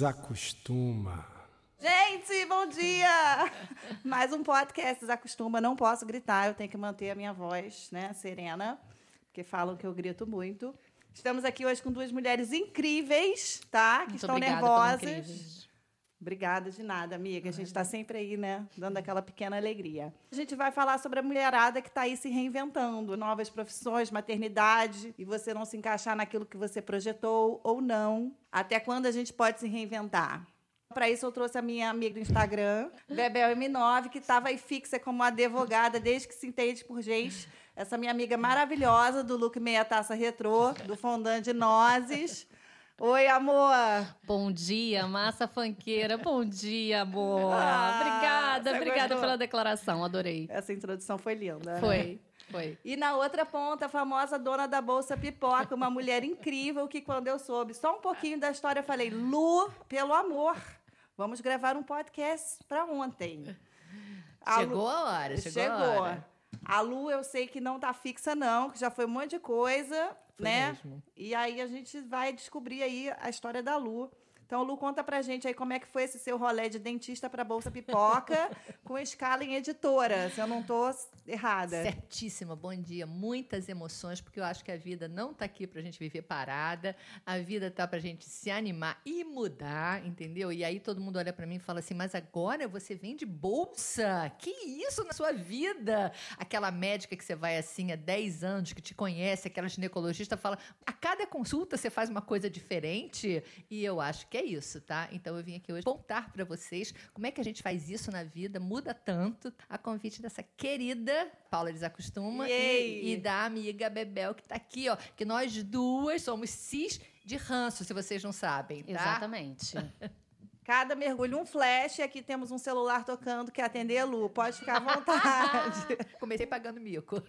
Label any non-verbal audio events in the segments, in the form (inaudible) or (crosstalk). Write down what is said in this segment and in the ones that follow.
Desacostuma. Gente, bom dia! (laughs) Mais um podcast Desacostuma. Não posso gritar, eu tenho que manter a minha voz, né, serena, porque falam que eu grito muito. Estamos aqui hoje com duas mulheres incríveis, tá? Que Muito estão nervosas. Obrigada de nada, amiga. A gente está sempre aí, né? Dando aquela pequena alegria. A gente vai falar sobre a mulherada que está aí se reinventando, novas profissões, maternidade, e você não se encaixar naquilo que você projetou ou não. Até quando a gente pode se reinventar? Para isso, eu trouxe a minha amiga do Instagram, Bebel M9, que estava aí fixa como advogada desde que se entende por gente. Essa minha amiga maravilhosa do look meia taça retrô, do fondant de nozes. Oi, amor! Bom dia, massa fanqueira. Bom dia, amor. (laughs) Ah, obrigada, obrigada gostou? pela declaração. Adorei. Essa introdução foi linda. né? Foi, foi. E na outra ponta, a famosa dona da Bolsa Pipoca, uma mulher incrível que, quando eu soube só um pouquinho da história, eu falei: Lu, pelo amor, vamos gravar um podcast para ontem. A Lu- Chegou a hora, chegou, a hora. A Lu, eu sei que não tá fixa, não, que já foi um monte de coisa, né? mesmo. E aí a gente vai descobrir aí a história da Lu. Então, Lu, conta pra gente aí como é que foi esse seu rolê de dentista pra Bolsa Pipoca (laughs) com escala em editora, se eu não tô errada. Certíssima, bom dia. Muitas emoções, porque eu acho que a vida não está aqui para a gente viver parada, a vida está para a gente se animar e mudar, entendeu? E aí todo mundo olha para mim e fala assim: mas agora você vende bolsa? Que isso na sua vida? Aquela médica que você vai assim há 10 anos, que te conhece, aquela ginecologista fala: a cada consulta você faz uma coisa diferente? E eu acho que é isso, tá? Então eu vim aqui hoje contar para vocês como é que a gente faz isso na vida, muda tanto, a convite dessa querida Paula Desacostuma e, e da amiga Bebel que tá aqui, ó. Que nós duas somos cis de ranço, se vocês não sabem, tá? Exatamente. (laughs) Cada mergulho um flash e aqui temos um celular tocando que atender Lu. Pode ficar à vontade. (laughs) Comecei pagando mico.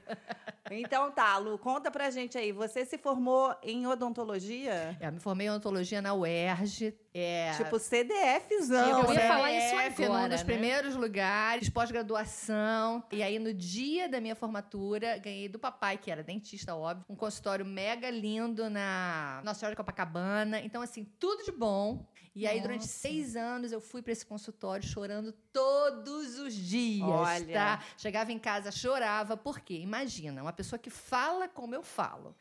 então tá, Lu, conta pra gente aí. Você se formou em odontologia? É, me formei em odontologia na UERJ. É, Tipo CDFzão, Eu ia né? falar isso CDF, agora, num dos né? primeiros lugares, pós-graduação. E aí, no dia da minha formatura, ganhei do papai, que era dentista, óbvio, um consultório mega lindo na Nossa Senhora de Copacabana. Então, assim, tudo de bom. E aí, durante Nossa. seis anos, eu fui para esse consultório chorando todos os dias, Olha. tá? Chegava em casa, chorava. Por quê? Imagina, uma pessoa que fala como eu falo.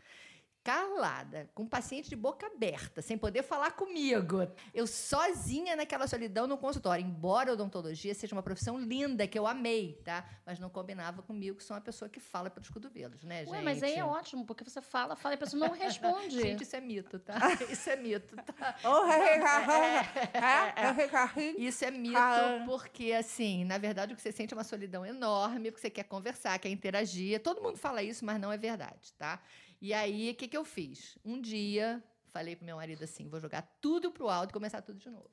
Calada, com um paciente de boca aberta, sem poder falar comigo. Eu sozinha naquela solidão no consultório. Embora a odontologia seja uma profissão linda, que eu amei, tá? Mas não combinava comigo, que sou uma pessoa que fala pelos cotovelos, né, gente? Ué, mas aí é ótimo, porque você fala, fala e a pessoa não (laughs) responde. Gente, isso é mito, tá? (laughs) Isso é mito, tá? Oh, é, Isso é mito, Ah. porque, assim, na verdade, o que você sente é uma solidão enorme, porque você quer conversar, quer interagir. Todo mundo fala isso, mas não é verdade, tá? E aí, o que, que eu fiz? Um dia, falei pro meu marido assim: vou jogar tudo pro alto e começar tudo de novo.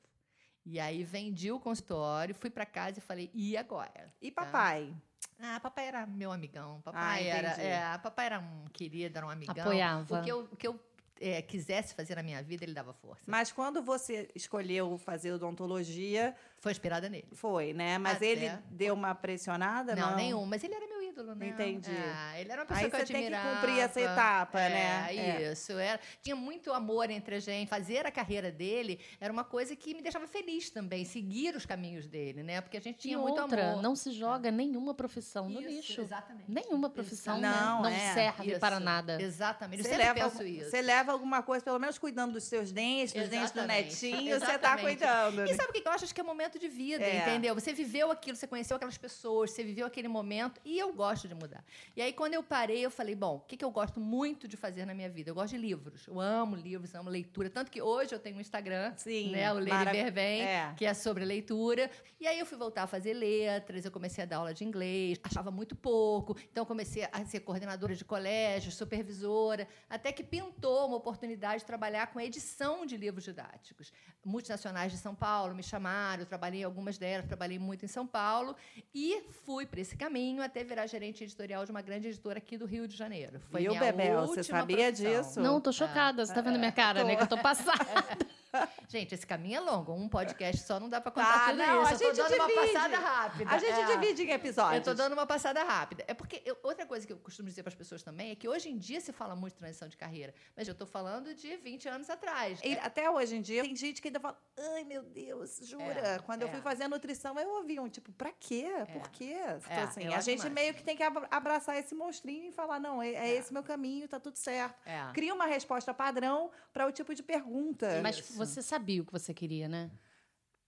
E aí, vendi o consultório, fui pra casa e falei: e agora? E Tá? papai? Ah, papai era meu amigão. Ah, Papai era. entendi. É, papai era um querido, era um amigão. Apoiava. O que eu, o que eu é, quisesse fazer na minha vida, ele dava força. Mas quando você escolheu fazer odontologia, Foi inspirada nele. foi, né? Mas Até. ele deu uma pressionada? Não, Não, nenhum. Mas ele era meu ídolo, né? Entendi. É, ele era uma pessoa Aí que eu você tem que admirava. cumprir essa etapa, é, né? É. Isso. Era, tinha muito amor entre a gente. Fazer a carreira dele era uma coisa que me deixava feliz também. Seguir os caminhos dele, né? Porque a gente tinha e muito outra, amor. não se joga nenhuma profissão no Isso, lixo. exatamente. Nenhuma profissão né? Não, não é. serve Isso. para nada. Exatamente. Eu Você sempre leva, penso isso. você leva alguma coisa, pelo menos cuidando dos seus dentes, dos dentes do Exatamente. netinho, você tá Exatamente. cuidando. E sabe o que eu acho? Acho que é momento de vida, É. entendeu? Você viveu aquilo, você conheceu aquelas pessoas, você viveu aquele momento e eu gosto de mudar. E aí, quando eu parei, eu falei, bom, o que, que eu gosto muito de fazer na minha vida? Eu gosto de livros. Eu amo livros, amo leitura. Tanto que hoje eu tenho um Instagram, Sim, né? O Ler e Ver Bem, é. que é sobre leitura. E aí eu fui voltar a fazer letras, eu comecei a dar aula de inglês, achava muito pouco. Então comecei a ser coordenadora de colégio, supervisora, até que pintou uma oportunidade de trabalhar com a edição de livros didáticos. Multinacionais de São Paulo me chamaram, eu trabalhei em algumas delas, trabalhei muito em São Paulo e fui para esse caminho até virar gerente editorial de uma grande editora aqui do Rio de Janeiro. Foi Viu, minha Bebel? Você sabia profissão. disso? Não, tô chocada. Você tá vendo minha cara, né? Que eu tô passada. (laughs) (laughs) Gente, esse caminho é longo. Um podcast só não dá pra contar Tá, tudo não, isso. a eu tô gente dando uma divide. passada rápida. A gente É. divide em episódios. Eu tô dando uma passada rápida. É porque eu- outra coisa que eu costumo dizer para as pessoas também é que hoje em dia se fala muito de transição de carreira, mas eu tô falando de 20 anos atrás. E até hoje em dia, tem gente que ainda fala, ai meu Deus, jura? É, Quando eu é. fui fazer nutrição, eu ouvi um tipo, pra quê? Por quê? Então, É, assim, a gente mais. meio que tem que abra- abraçar esse monstrinho e falar, não, é, é É. esse meu caminho, tá tudo certo. É. Cria uma resposta padrão para o tipo de pergunta. Mas. Você sabia o que você queria, né?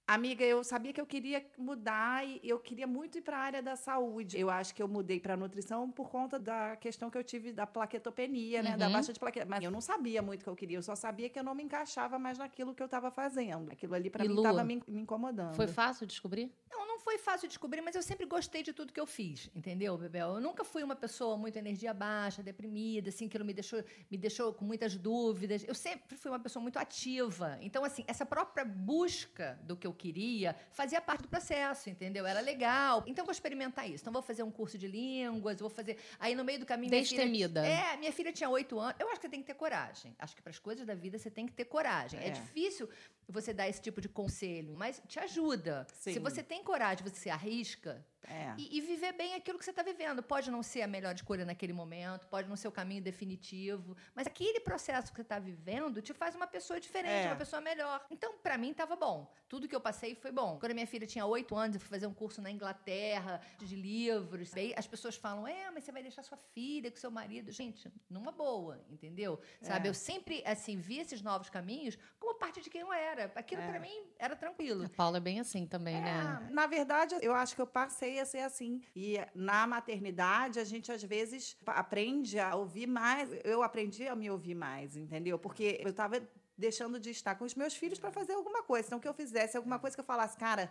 Amiga, eu sabia que eu queria mudar e eu queria muito ir para a área da saúde. Eu acho que eu mudei para nutrição por conta da questão que eu tive da plaquetopenia, né, da Uhum. baixa de plaqueta. Mas eu não sabia muito o que eu queria, eu só sabia que eu não me encaixava mais naquilo que eu estava fazendo. Aquilo ali para mim estava me, me incomodando. Foi fácil descobrir? Não foi fácil descobrir, mas eu sempre gostei de tudo que eu fiz, entendeu, Bebel? Eu nunca fui uma pessoa muito energia baixa, deprimida, assim, aquilo me deixou, me deixou com muitas dúvidas. Eu sempre fui uma pessoa muito ativa. Então, assim, essa própria busca do que eu queria fazia parte do processo, entendeu? Era legal. Então, vou experimentar isso. Então, vou fazer um curso de línguas, vou fazer... Aí, no meio do caminho... minha filha- Destemida. É, minha filha tinha oito anos. Eu acho que você tem que ter coragem. Acho que para as coisas da vida você tem que ter coragem. É, É. difícil você dar esse tipo de conselho, mas te ajuda. Sim. Se você tem coragem, você se arrisca É. e, e viver bem aquilo que você está vivendo. Pode não ser a melhor escolha naquele momento, pode não ser o caminho definitivo, mas aquele processo que você está vivendo te faz uma pessoa diferente, É. uma pessoa melhor. Então, para mim, estava bom. Tudo que eu passei foi bom. Quando a minha filha tinha oito anos, eu fui fazer um curso na Inglaterra de livros. Aí as pessoas falam: é, mas você vai deixar sua filha com seu marido. Gente, numa boa, entendeu? Sabe? É. Eu sempre, assim, vi esses novos caminhos como parte de quem eu era. Aquilo, É. para mim, era tranquilo. A Paula é bem assim também, né? Na verdade, eu acho que eu passei a ser assim. E na maternidade, a gente às vezes aprende a ouvir mais. Eu aprendi a me ouvir mais, entendeu? Porque eu estava deixando de estar com os meus filhos para fazer alguma coisa. Então, que eu fizesse alguma coisa que eu falasse, cara.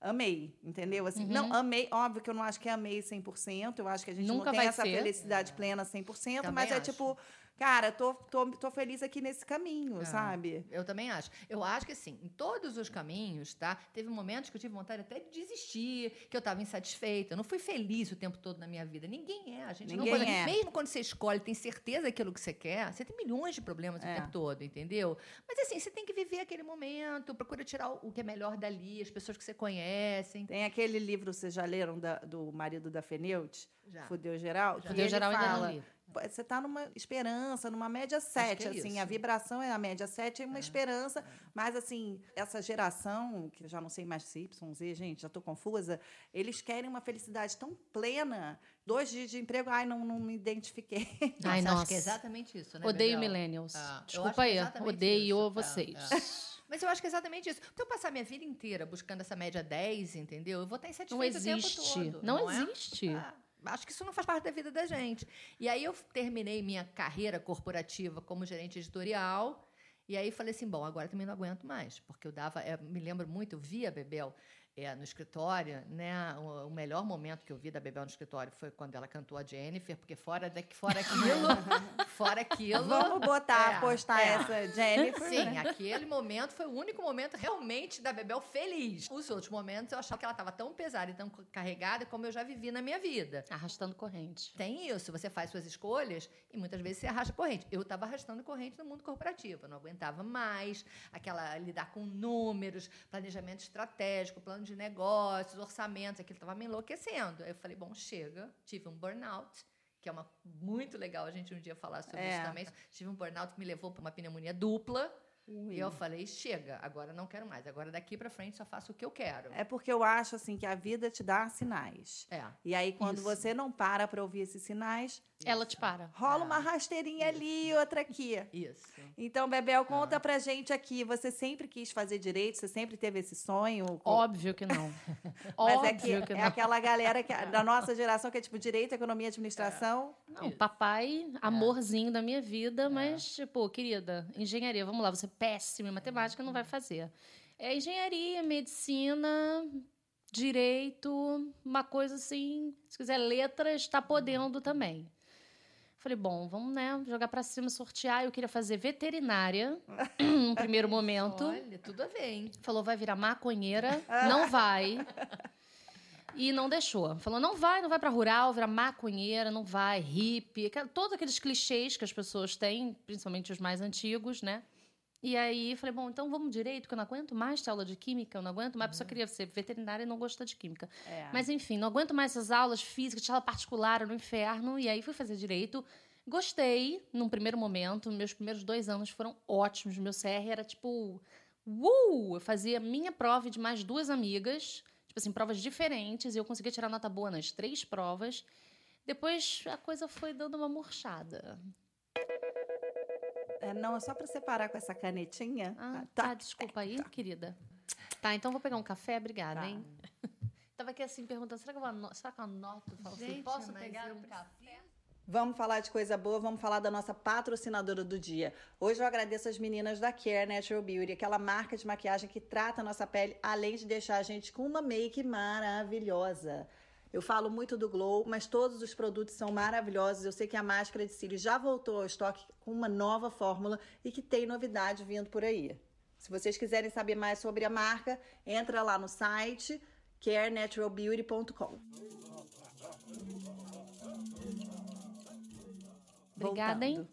Amei, entendeu? Assim, Não, amei, óbvio que eu não acho que amei 100%, eu acho que a gente Nunca não tem essa ser. felicidade plena 100%, Também mas é acho. tipo, cara, tô, tô, tô feliz aqui nesse caminho, É. sabe? Eu também acho. Eu acho que, assim, em todos os caminhos, tá? Teve momentos que eu tive vontade até de desistir, que eu estava insatisfeita. Eu não fui feliz o tempo todo na minha vida. Ninguém é. A gente Ninguém não pode- é. Mesmo quando você escolhe, tem certeza daquilo que você quer, você tem milhões de problemas o É. tempo todo, entendeu? Mas, assim, você tem que viver aquele momento, procura tirar o o que é melhor dali, as pessoas que você conhece. Tem aquele livro, vocês já leram, da- do marido da Feneute? Já. Fudeu Geral? que Fudeu geral ainda fala, não li. Você está numa esperança, numa média 7, é assim, isso. a vibração é a média 7 é uma esperança, mas assim, essa geração, que eu já não sei mais se Y, Z, gente, já estou confusa, eles querem uma felicidade tão plena, dois dias de emprego, ai, não, não me identifiquei. (laughs) Ai, Nossa, nossa. Acho que é exatamente isso, né, Odeio millennials. Ah, eu acho Desculpa é aí, odeio isso. É, vocês. é. Mas eu acho que é exatamente isso. Então, eu passar minha vida inteira buscando essa média 10, entendeu? Eu vou estar insatisfeita Não o tempo existe. todo. Não, é? existe. Ah, acho que isso não faz parte da vida da gente. E aí eu terminei minha carreira corporativa como gerente editorial. E aí falei assim, bom, agora também não aguento mais, porque eu dava, é, me lembro muito, eu via Bebel é, no escritório, né? O, o melhor momento que eu vi da Bebel no escritório foi quando ela cantou a Jennifer, porque fora daqui, fora aquilo, (laughs) fora aquilo. Vamos botar, É, postar é. essa Jennifer. Sim, né? aquele momento foi o único momento realmente da Bebel feliz. Os outros momentos eu achava que ela estava tão pesada e tão carregada como eu já vivi na minha vida. Arrastando corrente. Tem isso, você faz suas escolhas e muitas vezes você arrasta corrente. Eu estava arrastando corrente no mundo corporativo, eu não aguentava mais aquela lidar com números, planejamento estratégico, plano de negócios, orçamentos, aquilo estava me enlouquecendo. Aí eu falei, bom, chega, tive um burnout. Que é uma, muito legal a gente um dia falar sobre É. isso também. Tive um burnout que me levou para uma pneumonia dupla. Ui. E eu falei, chega, agora não quero mais. Agora daqui para frente só faço o que eu quero. É porque eu acho assim que a vida te dá sinais. É. E aí, quando Isso. você não para para ouvir esses sinais, Ela te para. rola Ah, uma rasteirinha ali e outra aqui. Isso. Então, Bebel, conta pra gente aqui. Você sempre quis fazer direito? Você sempre teve esse sonho? Óbvio que não. (laughs) Mas Óbvio é que, que é não. aquela galera que, da nossa geração que é tipo direito, economia e administração. Não, papai, amorzinho da minha vida, mas, tipo, querida, engenharia, vamos lá, você é péssima em matemática, não vai fazer. É engenharia, medicina, direito, uma coisa assim, se quiser letras, tá podendo também. Falei, bom, vamos, né, jogar pra cima, sortear. Eu queria fazer veterinária, (clears throat) no primeiro momento. Olha, tudo a ver, hein? Falou, vai virar maconheira. Não vai. E não deixou. Falou, não vai, não vai pra rural, virar maconheira, não vai, hippie. Todos aqueles clichês que as pessoas têm, principalmente os mais antigos, né? E aí falei, bom, então vamos direito, que eu não aguento mais ter aula de química, eu não aguento mais, a pessoa queria ser veterinária e não gosta de química. É. Mas enfim, não aguento mais essas aulas físicas, tinha aula particular no inferno, e aí fui fazer direito. Gostei num primeiro momento, meus primeiros dois anos foram ótimos. Meu CR era tipo, uh! Eu fazia minha prova de mais duas amigas, tipo assim, provas diferentes, e eu conseguia tirar nota boa nas três provas. Depois a coisa foi dando uma murchada. É, não, é só para separar com essa canetinha. Ah, tá. tá, desculpa aí, querida. Tá, então vou pegar um café, obrigada, Tá. hein? (laughs) Tava aqui assim perguntando, será que eu anoto? Será que eu anoto? Eu falo assim, Gente, posso pegar eu um café? Vamos falar de coisa boa, vamos falar da nossa patrocinadora do dia. Hoje eu agradeço as meninas da Care Natural Beauty, aquela marca de maquiagem que trata a nossa pele, além de deixar a gente com uma make maravilhosa. Eu falo muito do Glow, mas todos os produtos são maravilhosos. Eu sei que a máscara de cílios já voltou ao estoque com uma nova fórmula e que tem novidade vindo por aí. Se vocês quiserem saber mais sobre a marca, entra lá no site carenaturalbeauty.com. Obrigada, hein?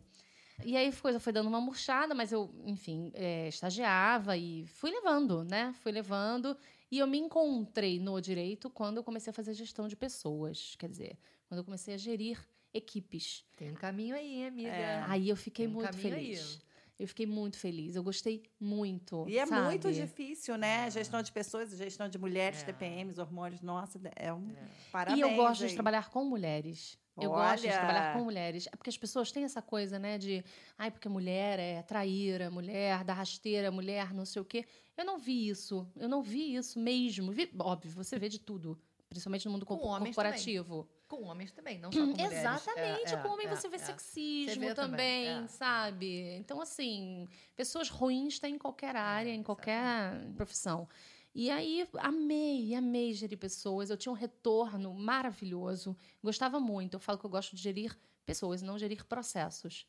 E aí coisa foi dando uma murchada, mas eu, enfim, é, estagiava e fui levando, né? Fui levando. E eu me encontrei no direito quando eu comecei a fazer gestão de pessoas. Quer dizer, quando eu comecei a gerir equipes. Tem um caminho aí, amiga. É. Aí eu fiquei um muito caminho aí. feliz. Eu fiquei muito feliz. Eu gostei muito. E é sabe? muito difícil, né? Gestão de pessoas, gestão de mulheres, É. TPMs, hormônios. Nossa, é um É. parabéns. E eu gosto aí. de trabalhar com mulheres. Eu gosto de Olha! trabalhar com mulheres. É porque as pessoas têm essa coisa, né, de ai, porque mulher é traíra, mulher dá rasteira, mulher não sei o quê. Eu não vi isso. Eu não vi isso mesmo. Vi- óbvio, você vê de tudo. Principalmente no mundo Com co- corporativo. Com homens também, não só com mulheres. Exatamente. É, com homem é, você vê é. sexismo Você vê também, também, é. sabe? Então, assim, pessoas ruins têm em qualquer área, em qualquer profissão. E aí, amei, amei gerir pessoas. Eu tinha um retorno maravilhoso. Gostava muito. Eu falo que eu gosto de gerir pessoas, não gerir processos.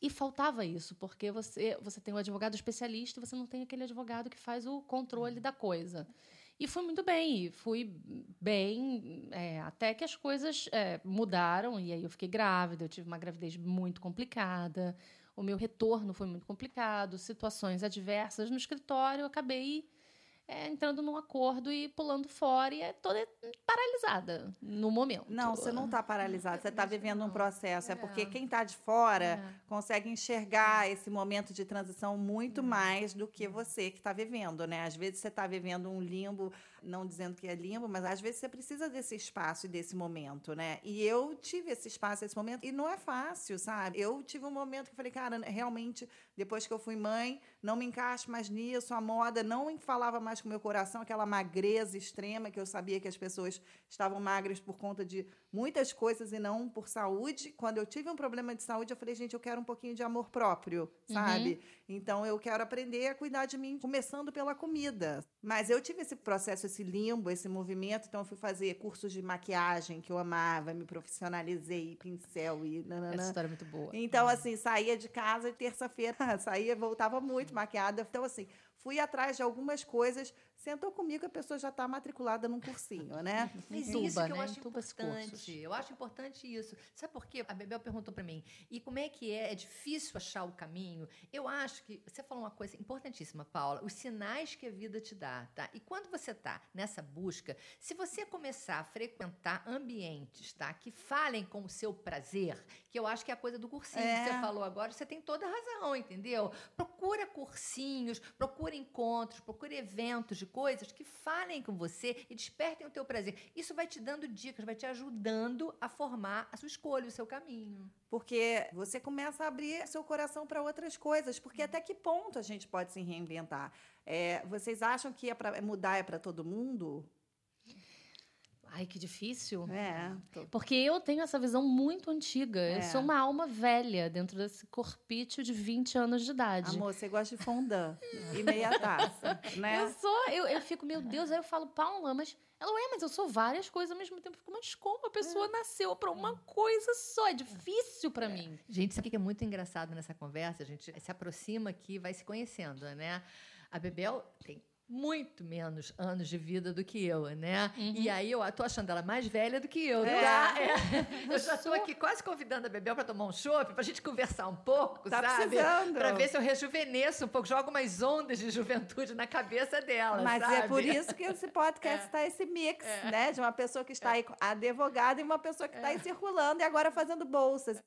E faltava isso, porque você, você tem o advogado especialista e você não tem aquele advogado que faz o controle da coisa. E fui muito bem, fui bem, é, até que as coisas é, mudaram, e aí eu fiquei grávida, eu tive uma gravidez muito complicada, o meu retorno foi muito complicado, situações adversas no escritório, eu acabei é, entrando num acordo e pulando fora, e é toda paralisada no momento. Não, você não está paralisado, você está vivendo um processo. É, É. porque quem está de fora É. consegue enxergar esse momento de transição muito mais do que você que está vivendo, né? Às vezes você está vivendo um limbo, não dizendo que é limbo, mas às vezes você precisa desse espaço e desse momento, né? E eu tive esse espaço, esse momento, e não é fácil, sabe? Eu tive um momento que eu falei, cara, realmente, depois que eu fui mãe, não me encaixo mais nisso, a moda não falava mais com o meu coração, aquela magreza extrema que eu sabia que as pessoas estavam magras por conta de muitas coisas e não por saúde. Quando eu tive um problema de saúde, eu falei, gente, eu quero um pouquinho de amor próprio, sabe? Então eu quero aprender a cuidar de mim, começando pela comida. Mas eu tive esse processo, esse limbo, esse movimento, então eu fui fazer cursos de maquiagem que eu amava, me profissionalizei, pincel e nananã. Essa história é muito boa. Então, assim, saía de casa terça-feira, (laughs) saía, voltava muito maquiada. Então, assim, fui atrás de algumas coisas. Sentou comigo, a pessoa já está matriculada num cursinho, né? (laughs) Mas Entuba, isso que eu né? acho esses importante. Eu acho importante isso. Sabe por quê? A Bebel perguntou para mim. E como é que é? É difícil achar o caminho? Eu acho que você falou uma coisa importantíssima, Paula. Os sinais que a vida te dá, tá? E quando você tá nessa busca, se você começar a frequentar ambientes, tá? Que falem com o seu prazer, que eu acho que é a coisa do cursinho É. que você falou agora, você tem toda a razão, entendeu? Procura cursinhos, procura encontros, procura eventos de coisas que falem com você e despertem o teu prazer. Isso vai te dando dicas, vai te ajudando a formar a sua escolha, o seu caminho. Porque você começa a abrir seu coração para outras coisas. Porque até que ponto a gente pode se reinventar? É, vocês acham que é pra, mudar é para todo mundo? Ai, que difícil. É. tô- Porque eu tenho essa visão muito antiga. É. Eu sou uma alma velha dentro desse corpício de 20 anos de idade. Amor, você gosta de fondant e meia taça, (laughs) né? Eu sou, eu, eu fico, meu Deus, aí eu falo, Paula, mas. Ela, ué, mas eu sou várias coisas ao mesmo tempo. Eu fico, mas como a pessoa nasceu pra uma coisa só? É difícil pra mim. Gente, sabe o que é muito engraçado nessa conversa? A gente se aproxima aqui e vai se conhecendo, né? A Bebel tem muito menos anos de vida do que eu, né? Uhum. E aí eu tô achando ela mais velha do que eu, É. tá? (laughs) É. Eu já tô aqui quase convidando a Bebel para tomar um chopp, pra gente conversar um pouco, Tá sabe? precisando. Pra ver se eu rejuvenesço um pouco, jogo umas ondas de juventude na cabeça dela, Mas sabe? é por isso que esse podcast está esse mix, né? De uma pessoa que está aí advogada e uma pessoa que está aí circulando e agora fazendo bolsas.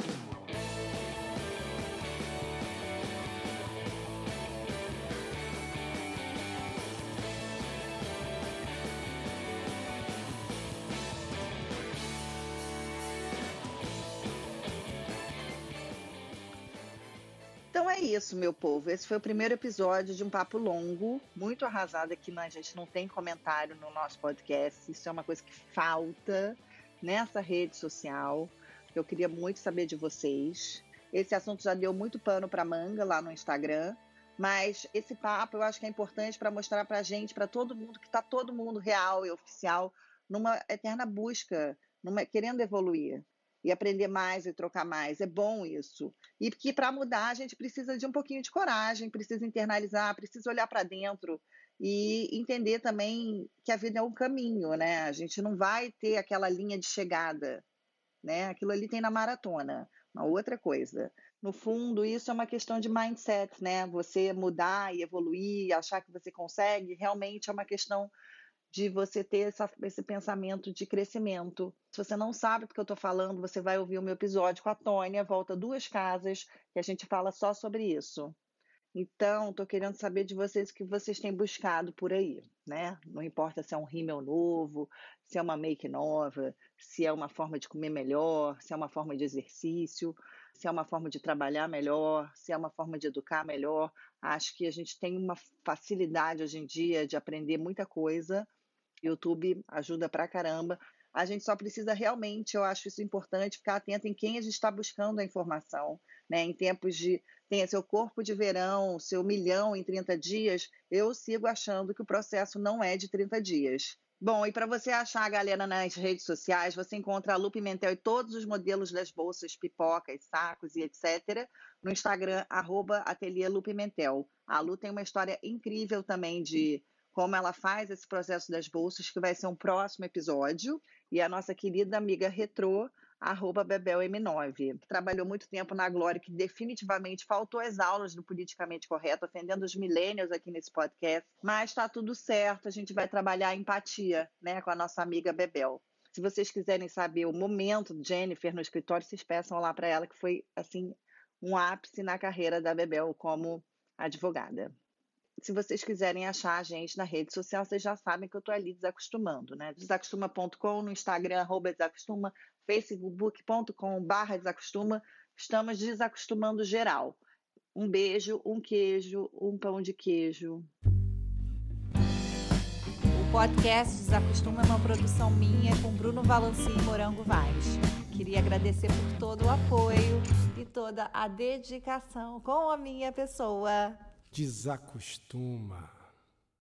Então é isso, meu povo. Esse foi o primeiro episódio de um papo longo, muito arrasado aqui, mas a gente não tem comentário no nosso podcast. Isso é uma coisa que falta nessa rede social. Eu queria muito saber de vocês. Esse assunto já deu muito pano para manga lá no Instagram, mas esse papo eu acho que é importante para mostrar para a gente, para todo mundo, que está todo mundo real e oficial numa eterna busca, numa, querendo evoluir e aprender mais e trocar mais. É bom isso. E que para mudar a gente precisa de um pouquinho de coragem, precisa internalizar, precisa olhar para dentro e entender também que a vida é um caminho, né? A gente não vai ter aquela linha de chegada, né? Aquilo ali tem na maratona. Uma outra coisa. No fundo, isso é uma questão de mindset, né? Você mudar e evoluir, achar que você consegue, realmente é uma questão de você ter essa, esse pensamento de crescimento. Se você não sabe do que eu estou falando, você vai ouvir o meu episódio com a Tônia, Volta Duas Casas, que a gente fala só sobre isso. Então, estou querendo saber de vocês o que vocês têm buscado por aí, né? Não importa se é um rímel novo, se é uma make nova, se é uma forma de comer melhor, se é uma forma de exercício, se é uma forma de trabalhar melhor, se é uma forma de educar melhor. Acho que a gente tem uma facilidade hoje em dia de aprender muita coisa. YouTube ajuda pra caramba. A gente só precisa realmente, eu acho isso importante, ficar atento em quem a gente está buscando a informação. Né? Em tempos de tenha seu corpo de verão, seu milhão em 30 dias, eu sigo achando que o processo não é de 30 dias. Bom, e para você achar a galera nas redes sociais, você encontra a Lu Pimentel e todos os modelos das bolsas, pipocas, sacos e etc. no Instagram, arroba Ateliê Lu Pimentel. A Lu tem uma história incrível também de como ela faz esse processo das bolsas, que vai ser um próximo episódio. E a nossa querida amiga Retrô, arroba BebelM9. Trabalhou muito tempo na Glória, que definitivamente faltou às aulas do Politicamente Correto, ofendendo os millennials aqui nesse podcast. Mas está tudo certo, a gente vai trabalhar a empatia né, com a nossa amiga Bebel. Se vocês quiserem saber o momento de Jennifer no escritório, vocês peçam lá para ela, que foi assim um ápice na carreira da Bebel como advogada. Se vocês quiserem achar a gente na rede social, vocês já sabem que eu estou ali desacostumando, né? Desacostuma.com, no Instagram, arroba desacostuma, facebook.com barra desacostuma. Estamos desacostumando geral. Um beijo, um queijo, um pão de queijo. O podcast Desacostuma é uma produção minha com Bruno Valanci e Morango Vaz. Queria agradecer por todo o apoio e toda a dedicação com a minha pessoa. Desacostuma.